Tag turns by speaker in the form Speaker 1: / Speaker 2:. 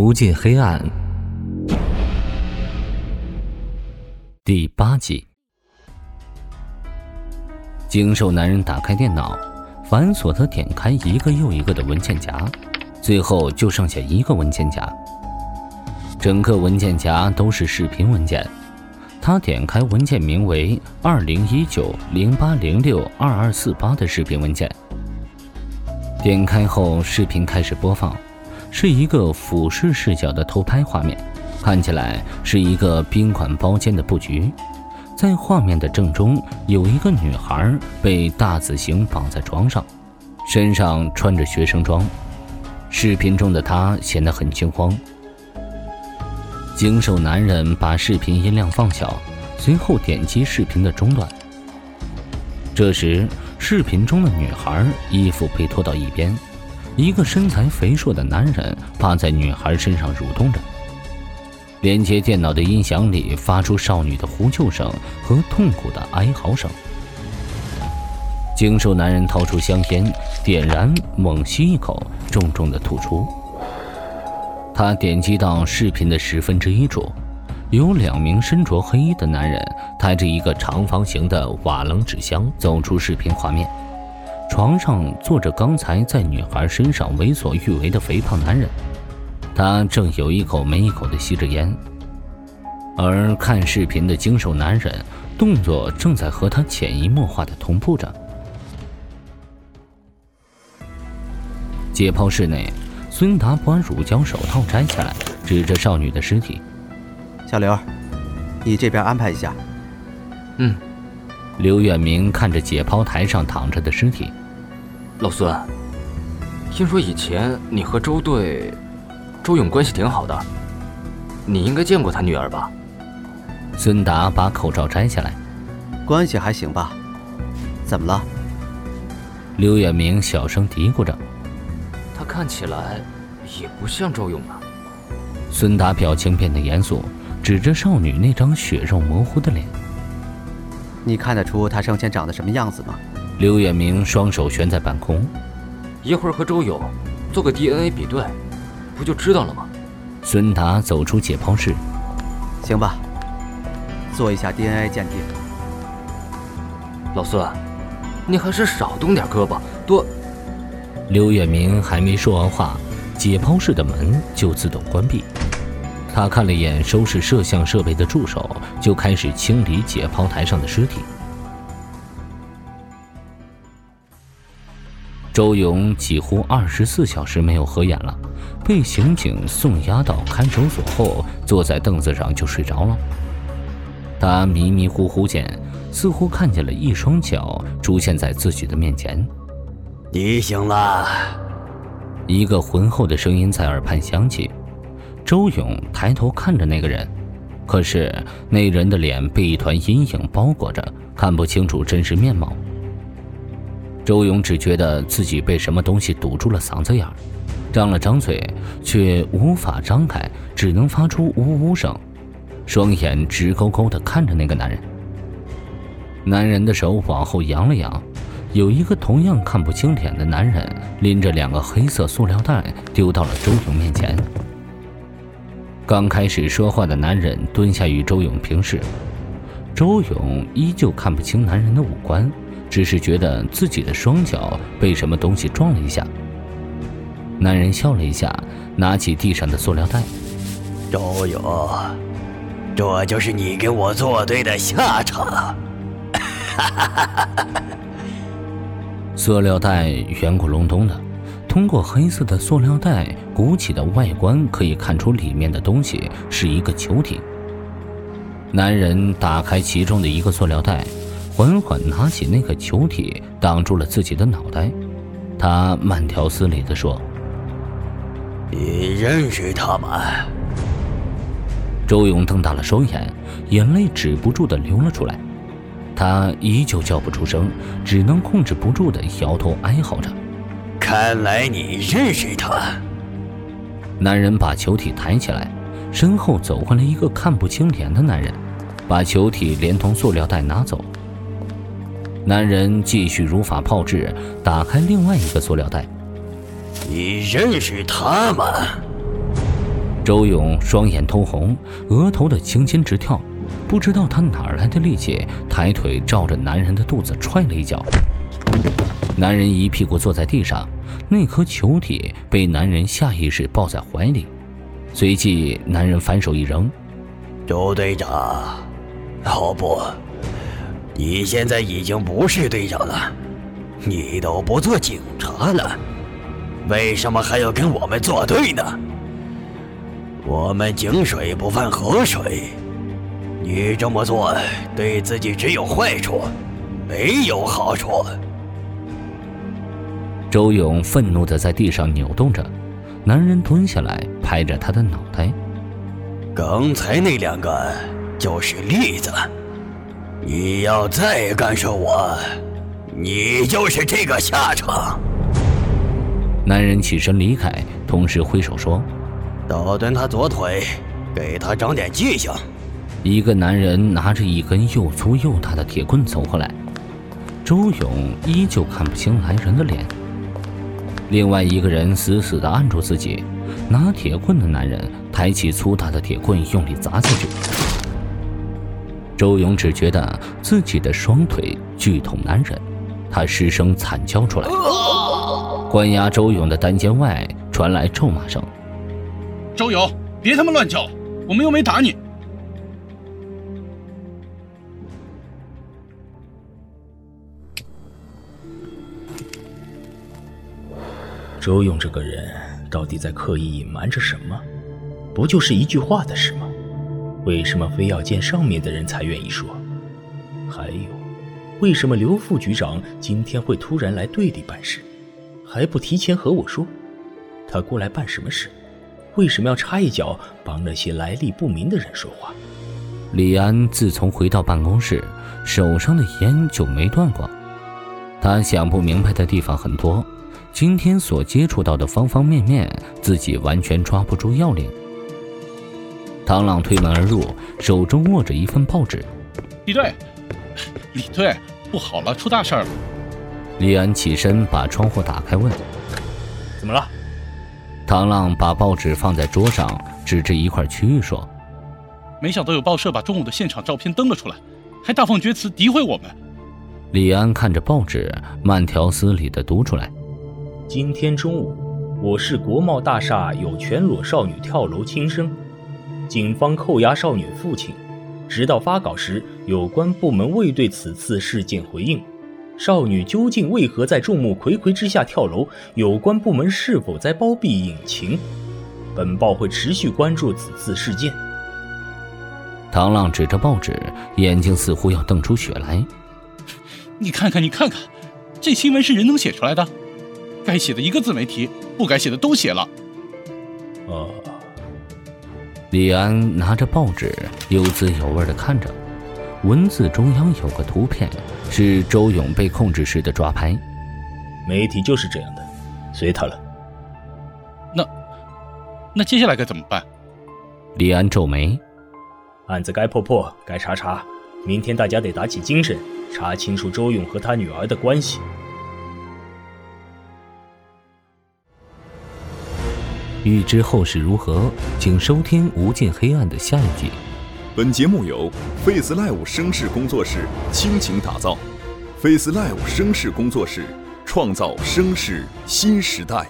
Speaker 1: 无尽黑暗，第八集。精瘦男人打开电脑，繁琐的点开一个又一个的文件夹，最后就剩下一个文件夹。整个文件夹都是视频文件。他点开文件名为“二零一九零八零六二二四八”的视频文件。点开后，视频开始播放，是一个俯视视角的偷拍画面，看起来是一个宾馆包间的布局。在画面的正中，有一个女孩被大字形绑在床上，身上穿着学生装。视频中的她显得很惊慌。精瘦男人把视频音量放小，随后点击视频的中断。这时。视频中的女孩衣服被拖到一边，一个身材肥硕的男人趴在女孩身上蠕动着。连接电脑的音响里发出少女的呼救声和痛苦的哀嚎声。精瘦男人掏出香烟，点燃，猛吸一口，重重的吐出。他点击到视频的十分之一处。有两名身着黑衣的男人抬着一个长方形的瓦楞纸箱走出视频画面，床上坐着刚才在女孩身上为所欲为的肥胖男人，他正有一口没一口的吸着烟，而看视频的精瘦男人动作正在和他潜移默化的同步着。解剖室内，孙达把乳胶手套摘下来，指着少女的尸体。
Speaker 2: 小刘，你这边安排一下。
Speaker 3: 嗯。
Speaker 1: 刘远明看着解剖台上躺着的尸体，
Speaker 3: 老孙，听说以前你和周队、周勇关系挺好的，你应该见过他女儿吧？
Speaker 1: 孙达把口罩摘下来，
Speaker 2: 关系还行吧？怎么了？
Speaker 1: 刘远明小声嘀咕着，
Speaker 3: 他看起来也不像周勇啊。
Speaker 1: 孙达表情变得严肃。指着少女那张血肉模糊的脸，
Speaker 2: 你看得出她生前长得什么样子吗？
Speaker 1: 刘远明双手悬在半空，
Speaker 3: 一会儿和周勇做个 DNA 比对，不就知道了吗？
Speaker 1: 孙达走出解剖室，
Speaker 2: 行吧，做一下 DNA 鉴定。
Speaker 3: 老孙，你还是少动点胳膊，多。
Speaker 1: 刘远明还没说完话，解剖室的门就自动关闭。他看了一眼收拾摄像设备的助手，就开始清理解剖台上的尸体。周勇几乎二十四小时没有合眼了，被刑警送押到看守所后，坐在凳子上就睡着了。他迷迷糊糊间，似乎看见了一双脚出现在自己的面前。
Speaker 4: 你醒了，
Speaker 1: 一个浑厚的声音在耳畔响起。周勇抬头看着那个人，可是那人的脸被一团阴影包裹着，看不清楚真实面貌。周勇只觉得自己被什么东西堵住了嗓子眼儿，张了张嘴却无法张开，只能发出呜呜声，双眼直勾勾地看着那个男人。男人的手往后扬了扬，有一个同样看不清脸的男人拎着两个黑色塑料袋丢到了周勇面前。刚开始说话的男人蹲下与周勇平视，周勇依旧看不清男人的五官，只是觉得自己的双脚被什么东西撞了一下。男人笑了一下，拿起地上的塑料袋。
Speaker 4: 周勇，这就是你跟我作对的下场。
Speaker 1: 塑料袋圆咕隆咚的。通过黑色的塑料袋鼓起的外观，可以看出里面的东西是一个球体。男人打开其中的一个塑料袋，缓缓拿起那个球体，挡住了自己的脑袋。他慢条斯理地说：“
Speaker 4: 你认识他吗？”
Speaker 1: 周勇瞪大了双眼，眼泪止不住地流了出来。他依旧叫不出声，只能控制不住地摇头哀嚎着。
Speaker 4: 看来你认识他。
Speaker 1: 男人把球体抬起来，身后走过来一个看不清脸的男人，把球体连同塑料袋拿走。男人继续如法炮制，打开另外一个塑料袋。
Speaker 4: 你认识他吗？
Speaker 1: 周勇双眼通红，额头的青筋直跳，不知道他哪来的力气，抬腿照着男人的肚子踹了一脚。男人一屁股坐在地上，那颗球体被男人下意识抱在怀里，随即男人反手一扔：“
Speaker 4: 周队长，老不，你现在已经不是队长了，你都不做警察了，为什么还要跟我们作对呢？”我们井水不犯河水，你这么做对自己只有坏处，没有好处。
Speaker 1: 周勇愤怒的在地上扭动着，男人蹲下来拍着他的脑袋。
Speaker 4: 刚才那两个就是例子，你要再干涉我，你就是这个下场。
Speaker 1: 男人起身离开，同时挥手说。
Speaker 4: 倒断他左腿，给他长点记性。
Speaker 1: 一个男人拿着一根又粗又大的铁棍走过来，周勇依旧看不清来人的脸。另外一个人死死地按住自己，拿铁棍的男人抬起粗大的铁棍，用力砸下去。周勇只觉得自己的双腿剧痛难忍，他失声惨叫出来。关押周勇的单间外传来咒骂声。
Speaker 5: 周勇，别他妈乱叫！我们又没打你。
Speaker 6: 周勇这个人到底在刻意隐瞒着什么？不就是一句话的事吗？为什么非要见上面的人才愿意说？还有，为什么刘副局长今天会突然来队里办事，还不提前和我说？他过来办什么事？为什么要插一脚帮那些来历不明的人说话？
Speaker 1: 李安自从回到办公室，手上的烟就没断过。他想不明白的地方很多，今天所接触到的方方面面，自己完全抓不住要领。唐浪推门而入，手中握着一份报纸。
Speaker 5: 李队，李队，不好了，出大事了！
Speaker 1: 李安起身把窗户打开，问：“
Speaker 6: 怎么了？”
Speaker 1: 唐浪把报纸放在桌上，指着一块区域说：“
Speaker 5: 没想到有报社把中午的现场照片登了出来，还大放厥词诋毁我们。”
Speaker 1: 李安看着报纸，慢条斯理地读出来：“
Speaker 6: 今天中午，我市国贸大厦有全裸少女跳楼轻生，警方扣押少女父亲，直到发稿时，有关部门未对此次事件回应。”少女究竟为何在众目睽睽之下跳楼？有关部门是否在包庇隐情？本报会持续关注此次事件。
Speaker 1: 唐浪指着报纸，眼睛似乎要瞪出血来。
Speaker 5: 你看看，你看看，这新闻是人能写出来的？该写的一个字没提，不该写的都写了。
Speaker 6: 哦。
Speaker 1: 李安拿着报纸，有滋有味地看着。文字中央有个图片，是周勇被控制时的抓拍。
Speaker 6: 媒体就是这样的，随他了。
Speaker 5: 那，那接下来该怎么办？
Speaker 1: 李安皱眉，
Speaker 6: 案子该破破，该查查。明天大家得打起精神，查清楚周勇和他女儿的关系。
Speaker 1: 欲知后事如何，请收听《无尽黑暗》的下一集。
Speaker 7: 本节目由 Face Live 声势工作室倾情打造，Face Live 声势工作室创造声势新时代。